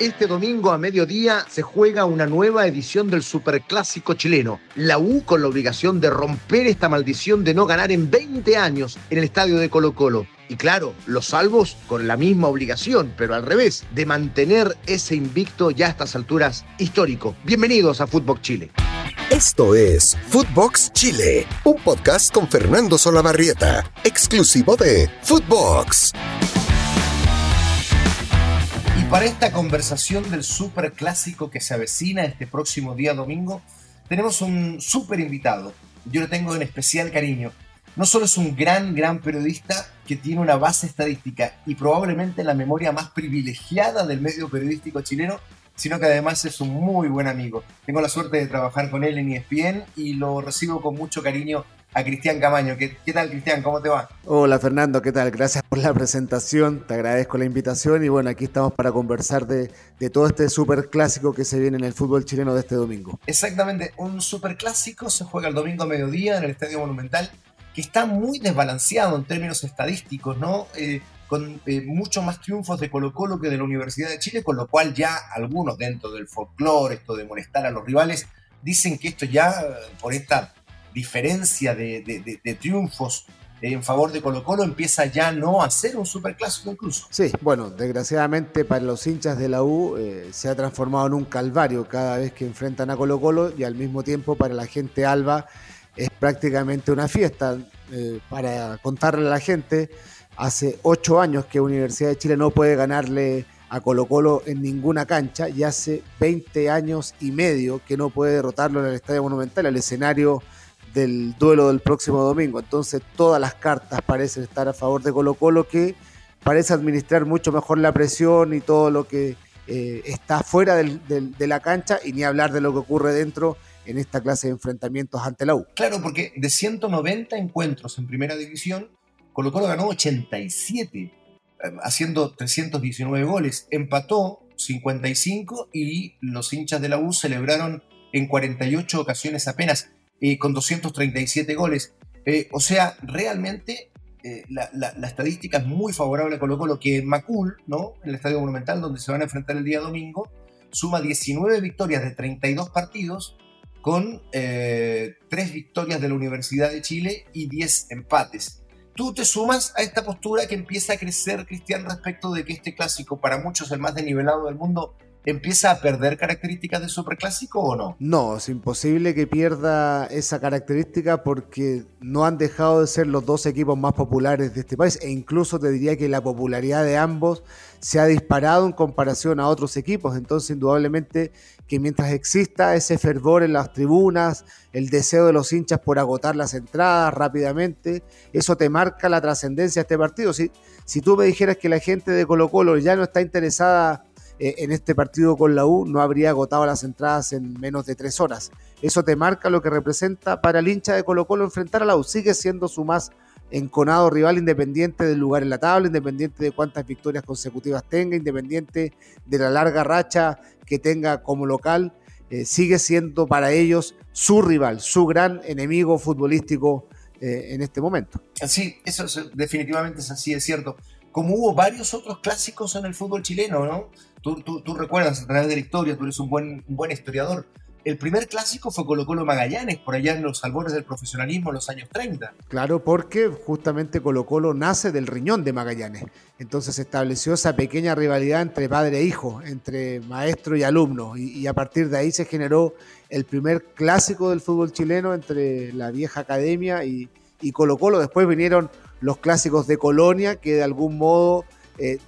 Este domingo a mediodía se juega una nueva edición del Superclásico chileno. La U con la obligación de romper esta maldición de no ganar en 20 años en el estadio de Colo Colo. Y claro, los salvos con la misma obligación, pero al revés, de mantener ese invicto ya a estas alturas histórico. Bienvenidos a Footbox Chile. Esto es Footbox Chile, un podcast con Fernando Solabarrieta, exclusivo de Footbox para esta conversación del super clásico que se avecina este próximo día domingo, tenemos un súper invitado. Yo lo tengo en especial cariño. No solo es un gran, gran periodista que tiene una base estadística y probablemente la memoria más privilegiada del medio periodístico chileno, sino que además es un muy buen amigo. Tengo la suerte de trabajar con él en ESPN y lo recibo con mucho cariño a Cristian Camaño. ¿Qué, ¿Qué, tal, Cristian? ¿Cómo te va? Hola, Fernando, ¿qué tal? Gracias por la presentación, te agradezco la invitación y bueno, aquí estamos para conversar de, de todo este super clásico que se viene en el fútbol chileno de este domingo. Exactamente, un super clásico se juega el domingo a mediodía en el Estadio Monumental, que está muy desbalanceado en términos estadísticos, ¿no? Eh, con eh, muchos más triunfos de Colo Colo que de la Universidad de Chile, con lo cual ya algunos dentro del folclore, esto de molestar a los rivales, dicen que esto ya, por esta diferencia de, triunfos en favor de Colo Colo empieza ya no a ser un superclásico incluso. Sí, bueno, desgraciadamente para los hinchas de la U eh, se ha transformado en un calvario cada vez que enfrentan a Colo Colo y al mismo tiempo para la gente alba es prácticamente una fiesta. Eh, para contarle a la gente, hace ocho años que Universidad de Chile no puede ganarle a Colo Colo en ninguna cancha y hace 20 años y medio que no puede derrotarlo en el Estadio Monumental, el escenario del duelo del próximo domingo. Entonces todas las cartas parecen estar a favor de Colo Colo que parece administrar mucho mejor la presión y todo lo que eh, está fuera de la cancha y ni hablar de lo que ocurre dentro en esta clase de enfrentamientos ante la U. Claro, porque de 190 encuentros en primera división, Colo Colo ganó 87, eh, haciendo 319 goles, empató 55 y los hinchas de la U celebraron en 48 ocasiones apenas con 237 goles. Eh, o sea, realmente eh, la, estadística es muy favorable a Colo Colo, que Macul, ¿no? en el Estadio Monumental, donde se van a enfrentar el día domingo, suma 19 victorias de 32 partidos, con eh, 3 victorias de la Universidad de Chile y 10 empates. Tú te sumas a esta postura que empieza a crecer, Cristian, respecto de que este clásico, para muchos el más desnivelado del mundo, empieza a perder características de superclásico o no? No, es imposible que pierda esa característica porque no han dejado de ser los dos equipos más populares de este país e incluso te diría que la popularidad de ambos se ha disparado en comparación a otros equipos, entonces indudablemente que mientras exista ese fervor en las tribunas, el deseo de los hinchas por agotar las entradas rápidamente, eso te marca la trascendencia de este partido. Si, si tú me dijeras que la gente de Colo Colo ya no está interesada eh, en este partido con la U no habría agotado las entradas en menos de tres horas. Eso te marca lo que representa para el hincha de Colo Colo enfrentar a la U. Sigue siendo su más enconado rival independiente del lugar en la tabla, independiente de cuántas victorias consecutivas tenga, independiente de la larga racha que tenga como local, eh, sigue siendo para ellos su rival, su gran enemigo futbolístico eh, en este momento. Sí, eso definitivamente es así, es cierto. Como hubo varios otros clásicos en el fútbol chileno, ¿no? Tú, recuerdas a través de la historia, tú eres un buen, buen historiador. El primer clásico fue Colo Colo Magallanes, por allá en los albores del profesionalismo en los años 30. Claro, porque justamente Colo Colo nace del riñón de Magallanes. Entonces se estableció esa pequeña rivalidad entre padre e hijo, entre maestro y alumno. Y, a partir de ahí se generó el primer clásico del fútbol chileno entre la vieja academia y, y Colo Colo. Después vinieron los clásicos de Colonia, que de algún modo eh,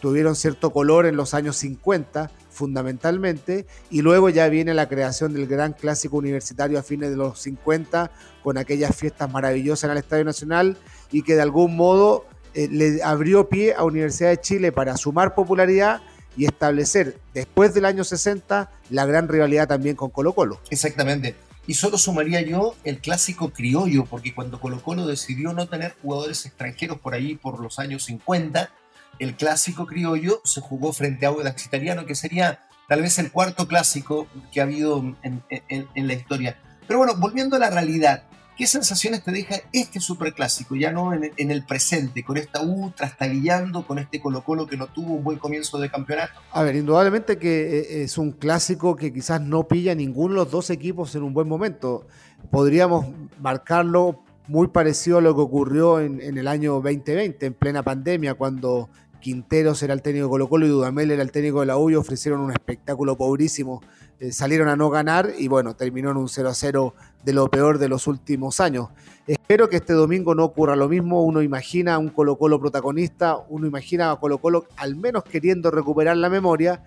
tuvieron cierto color en los años 50 fundamentalmente, y luego ya viene la creación del gran clásico universitario a fines de los 50, con aquellas fiestas maravillosas en el Estadio Nacional, y que de algún modo eh, le abrió pie a Universidad de Chile para sumar popularidad y establecer después del año 60 la gran rivalidad también con Colo Colo. Exactamente. Y solo sumaría yo el clásico criollo, porque cuando Colo Colo decidió no tener jugadores extranjeros por ahí por los años 50, el clásico criollo se jugó frente a Audax Italiano, que sería tal vez el cuarto clásico que ha habido en, la historia. Pero bueno, volviendo a la realidad, ¿Qué sensaciones te deja este superclásico, ya no en, el presente, con esta U trastabillando, con este Colo Colo que no tuvo un buen comienzo de campeonato? A ver, indudablemente que eh, es un clásico que quizás no pilla ninguno de los dos equipos en un buen momento. Podríamos marcarlo muy parecido a lo que ocurrió en, en el año 2020, en plena pandemia, cuando Quinteros era el técnico de Colo Colo y Dudamel era el técnico de la U y ofrecieron un espectáculo pobrísimo. Eh, salieron a no ganar y bueno, terminó en un 0 a 0 de lo peor de los últimos años. Espero que este domingo no ocurra lo mismo. Uno imagina a un Colo Colo protagonista, uno imagina a Colo Colo al menos queriendo recuperar la memoria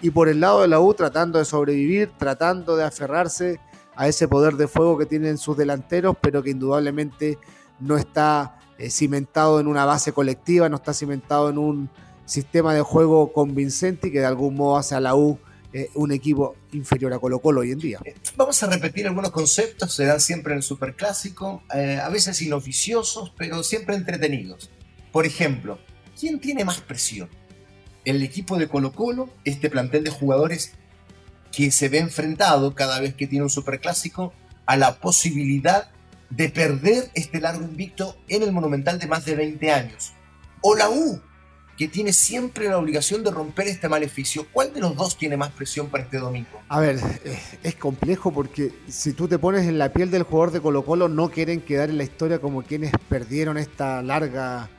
y por el lado de la U tratando de sobrevivir, tratando de aferrarse a ese poder de fuego que tienen sus delanteros, pero que indudablemente no está eh, cimentado en una base colectiva, no está cimentado en un sistema de juego convincente y que de algún modo hace a la U eh, un equipo inferior a Colo Colo hoy en día. Vamos a repetir algunos conceptos, se dan siempre en el Superclásico, eh, a veces inoficiosos, pero siempre entretenidos. Por ejemplo, ¿quién tiene más presión? ¿El equipo de Colo Colo, este plantel de jugadores que se ve enfrentado cada vez que tiene un Superclásico a la posibilidad de perder este largo invicto en el Monumental de más de 20 años. O la U, que tiene siempre la obligación de romper este maleficio. ¿Cuál de los dos tiene más presión para este domingo? A ver, es complejo porque si tú te pones en la piel del jugador de Colo Colo, no quieren quedar en la historia como quienes perdieron esta larga,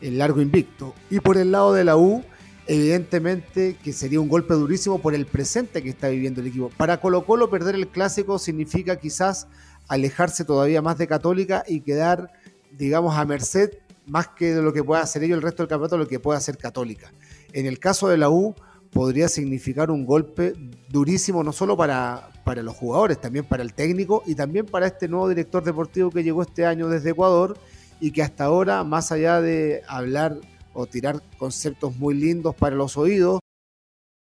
el largo invicto. Y por el lado de la U, evidentemente que sería un golpe durísimo por el presente que está viviendo el equipo. Para Colo Colo perder el clásico significa quizás alejarse todavía más de Católica y quedar, digamos, a merced más que de lo que pueda hacer ellos el resto del campeonato, lo que pueda hacer Católica. En el caso de la U, podría significar un golpe durísimo, no solo para, para los jugadores, también para el técnico y también para este nuevo director deportivo que llegó este año desde Ecuador y que hasta ahora, más allá de hablar o tirar conceptos muy lindos para los oídos,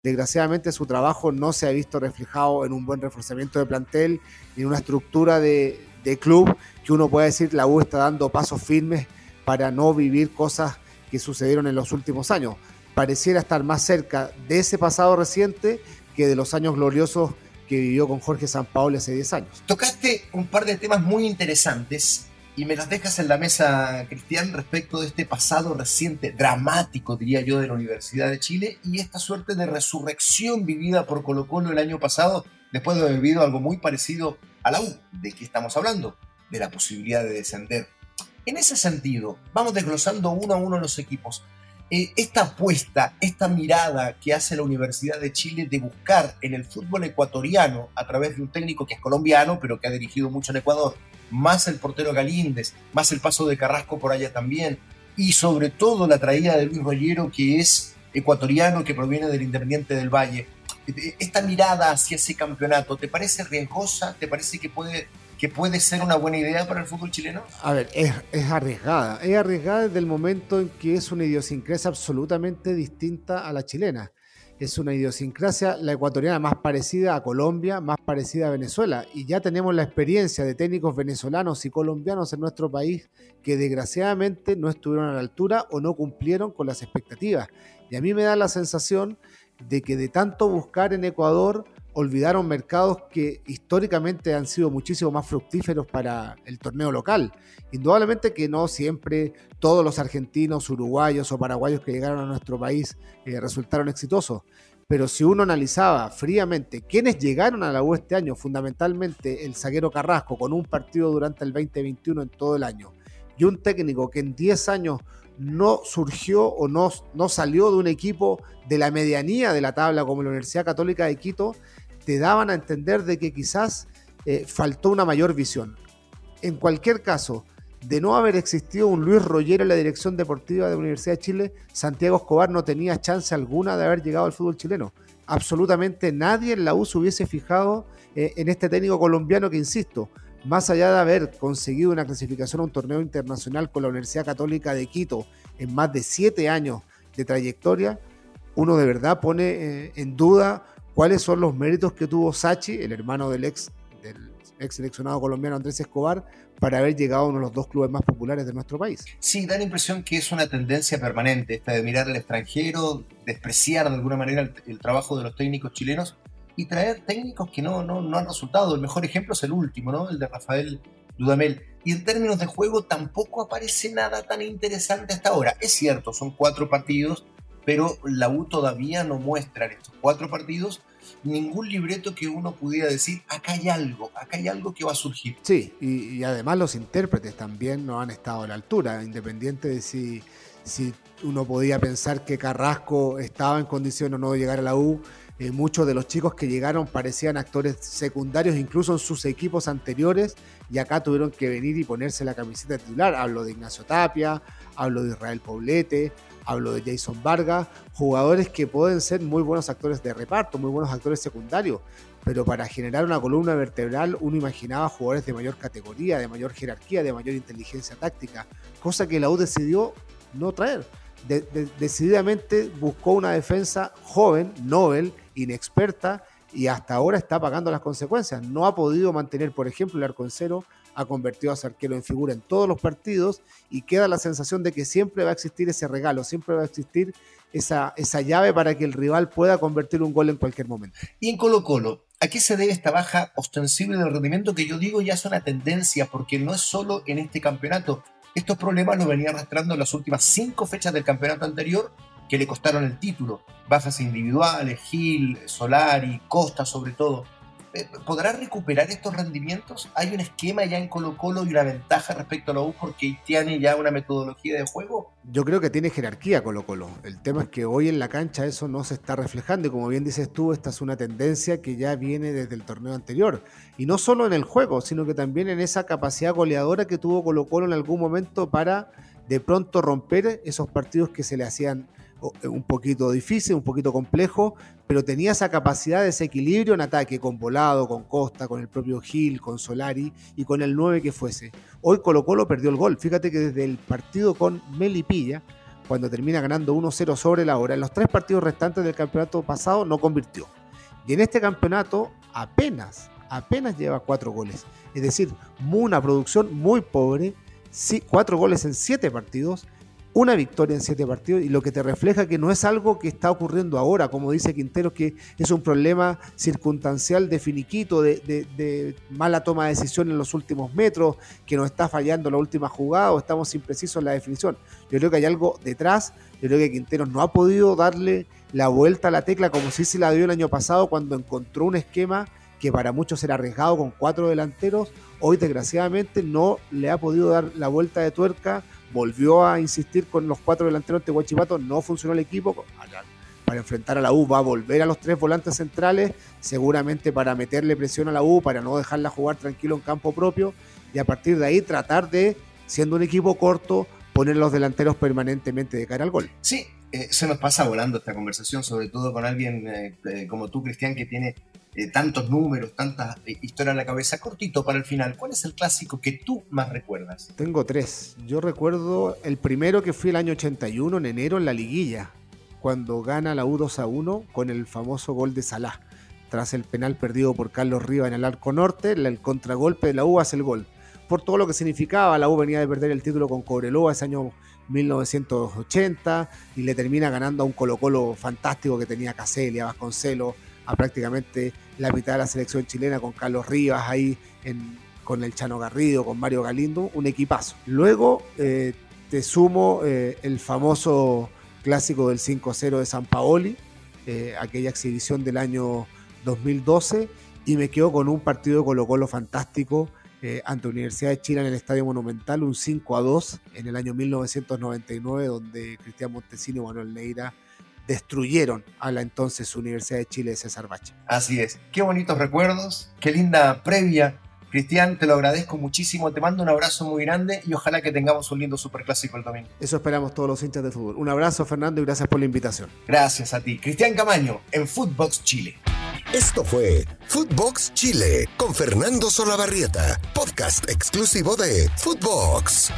Desgraciadamente su trabajo no se ha visto reflejado en un buen reforzamiento de plantel ni en una estructura de, club que uno pueda decir la U está dando pasos firmes para no vivir cosas que sucedieron en los últimos años. Pareciera estar más cerca de ese pasado reciente que de los años gloriosos que vivió con Jorge Sampaoli hace 10 años. Tocaste un par de temas muy interesantes y me las dejas en la mesa, Cristian, respecto de este pasado reciente, dramático, diría yo, de la Universidad de Chile y esta suerte de resurrección vivida por Colo Colo el año pasado, después de haber vivido algo muy parecido a la U. ¿De qué estamos hablando? De la posibilidad de descender. En ese sentido, vamos desglosando uno a uno los equipos. Eh, esta apuesta, esta mirada que hace la Universidad de Chile de buscar en el fútbol ecuatoriano, a través de un técnico que es colombiano, pero que ha dirigido mucho en Ecuador, más el portero Galíndez, más el paso de Carrasco por allá también, y sobre todo la traída de Luis Rollero, que es ecuatoriano, que proviene del Independiente del Valle. Esta mirada hacia ese campeonato, ¿te parece riesgosa? ¿Te parece que puede, que puede ser una buena idea para el fútbol chileno? A ver, es, es arriesgada. Es arriesgada desde el momento en que es una idiosincrasia absolutamente distinta a la chilena es una idiosincrasia, la ecuatoriana más parecida a Colombia, más parecida a Venezuela. Y ya tenemos la experiencia de técnicos venezolanos y colombianos en nuestro país que desgraciadamente no estuvieron a la altura o no cumplieron con las expectativas. Y a mí me da la sensación de que de tanto buscar en Ecuador olvidaron mercados que históricamente han sido muchísimo más fructíferos para el torneo local. Indudablemente que no siempre todos los argentinos, uruguayos o paraguayos que llegaron a nuestro país eh, resultaron exitosos. Pero si uno analizaba fríamente quiénes llegaron a la U este año, fundamentalmente el zaguero Carrasco, con un partido durante el 2021 en todo el año, y un técnico que en 10 años no surgió o no, no salió de un equipo de la medianía de la tabla como la Universidad Católica de Quito, te daban a entender de que quizás eh, faltó una mayor visión. En cualquier caso, de no haber existido un Luis Rollero en la dirección deportiva de la Universidad de Chile, Santiago Escobar no tenía chance alguna de haber llegado al fútbol chileno. Absolutamente nadie en la U se hubiese fijado eh, en este técnico colombiano que, insisto, más allá de haber conseguido una clasificación a un torneo internacional con la Universidad Católica de Quito en más de siete años de trayectoria, uno de verdad pone eh, en duda cuáles son los méritos que tuvo Sachi, el hermano del ex, del ex seleccionado colombiano Andrés Escobar, para haber llegado a uno de los dos clubes más populares de nuestro país. Sí, da la impresión que es una tendencia permanente esta de mirar al extranjero, despreciar de alguna manera el, trabajo de los técnicos chilenos y traer técnicos que no, no, no, han resultado. El mejor ejemplo es el último, ¿no? El de Rafael Dudamel. Y en términos de juego tampoco aparece nada tan interesante hasta ahora. Es cierto, son cuatro partidos, pero la U todavía no muestra en estos cuatro partidos ningún libreto que uno pudiera decir, acá hay algo, acá hay algo que va a surgir. Sí, y, además los intérpretes también no han estado a la altura, independiente de si, si uno podía pensar que Carrasco estaba en condición o no de llegar a la U. Eh, muchos de los chicos que llegaron parecían actores secundarios, incluso en sus equipos anteriores, y acá tuvieron que venir y ponerse la camiseta titular. Hablo de Ignacio Tapia, hablo de Israel Poblete, hablo de Jason Vargas, jugadores que pueden ser muy buenos actores de reparto, muy buenos actores secundarios, pero para generar una columna vertebral uno imaginaba jugadores de mayor categoría, de mayor jerarquía, de mayor inteligencia táctica, cosa que la U decidió no traer. decididamente buscó una defensa joven, novel, inexperta y hasta ahora está pagando las consecuencias. No ha podido mantener, por ejemplo, el arco cero, ha convertido a su arquero en figura en todos los partidos y queda la sensación de que siempre va a existir ese regalo, siempre va a existir esa, esa llave para que el rival pueda convertir un gol en cualquier momento. Y en Colo Colo, ¿a qué se debe esta baja ostensible del rendimiento que yo digo ya es una tendencia? Porque no es solo en este campeonato. Estos problemas los venía arrastrando en las últimas cinco fechas del campeonato anterior que le costaron el título. Bajas individuales, Gil, Solari, Costa sobre todo. Eh, ¿Podrá recuperar estos rendimientos? ¿Hay un esquema ya en Colo Colo y una ventaja respecto a la U porque tiene ya una metodología de juego? Yo creo que tiene jerarquía Colo Colo. El tema es que hoy en la cancha eso no se está reflejando y como bien dices tú, esta es una tendencia que ya viene desde el torneo anterior. Y no solo en el juego, sino que también en esa capacidad goleadora que tuvo Colo Colo en algún momento para de pronto romper esos partidos que se le hacían un poquito difícil, un poquito complejo, pero tenía esa capacidad ese equilibrio en ataque con Volado, con Costa, con el propio Gil, con Solari y con el 9 que fuese. Hoy Colo Colo perdió el gol. Fíjate que desde el partido con Melipilla, cuando termina ganando 1-0 sobre la hora, en los tres partidos restantes del campeonato pasado no convirtió. Y en este campeonato apenas, apenas lleva cuatro goles. Es decir, una producción muy pobre, cuatro goles en siete partidos una victoria en siete partidos y lo que te refleja que no es algo que está ocurriendo ahora, como dice Quintero, que es un problema circunstancial de finiquito, de, mala toma de decisión en los últimos metros, que nos está fallando la última jugada o estamos imprecisos en la definición. Yo creo que hay algo detrás, yo creo que Quintero no ha podido darle la vuelta a la tecla como si se la dio el año pasado cuando encontró un esquema que para muchos era arriesgado con cuatro delanteros, hoy desgraciadamente no le ha podido dar la vuelta de tuerca volvió a insistir con los cuatro delanteros de Huachipato, no funcionó el equipo. Para enfrentar a la U va a volver a los tres volantes centrales, seguramente para meterle presión a la U, para no dejarla jugar tranquilo en campo propio y a partir de ahí tratar de, siendo un equipo corto, poner los delanteros permanentemente de cara al gol. Sí, eh, se nos pasa volando esta conversación, sobre todo con alguien eh, eh, como tú, Cristian, que tiene tantos números, tantas historias en la cabeza. Cortito para el final, ¿cuál es el clásico que tú más recuerdas? Tengo tres. Yo recuerdo el primero que fue el año 81, en enero, en la liguilla, cuando gana la U 2 a 1 con el famoso gol de Salah. Tras el penal perdido por Carlos Rivas en el arco norte, el contragolpe de la U hace el gol. Por todo lo que significaba, la U venía de perder el título con Cobreloa ese año 1980 y le termina ganando a un Colo Colo fantástico que tenía Caselia, Vasconcelo, a prácticamente la mitad de la selección chilena con Carlos Rivas ahí con el Chano Garrido, con Mario Galindo, un equipazo. Luego eh, te sumo eh, el famoso clásico del 5-0 de San Paoli, eh, aquella exhibición del año 2012, y me quedo con un partido de Colo Colo fantástico ante Universidad de Chile en el Estadio Monumental, un 5 a 2 en el año 1999, donde Cristian Montesino y Manuel Neira destruyeron a la entonces Universidad de Chile de César Bache. Así es, qué bonitos recuerdos, qué linda previa. Cristian, te lo agradezco muchísimo, te mando un abrazo muy grande y ojalá que tengamos un lindo superclásico el domingo. Eso esperamos todos los hinchas de fútbol. Un abrazo Fernando y gracias por la invitación. Gracias a ti. Cristian Camaño en Footbox Chile. Esto fue Footbox Chile con Fernando Solabarrieta, podcast exclusivo de Footbox.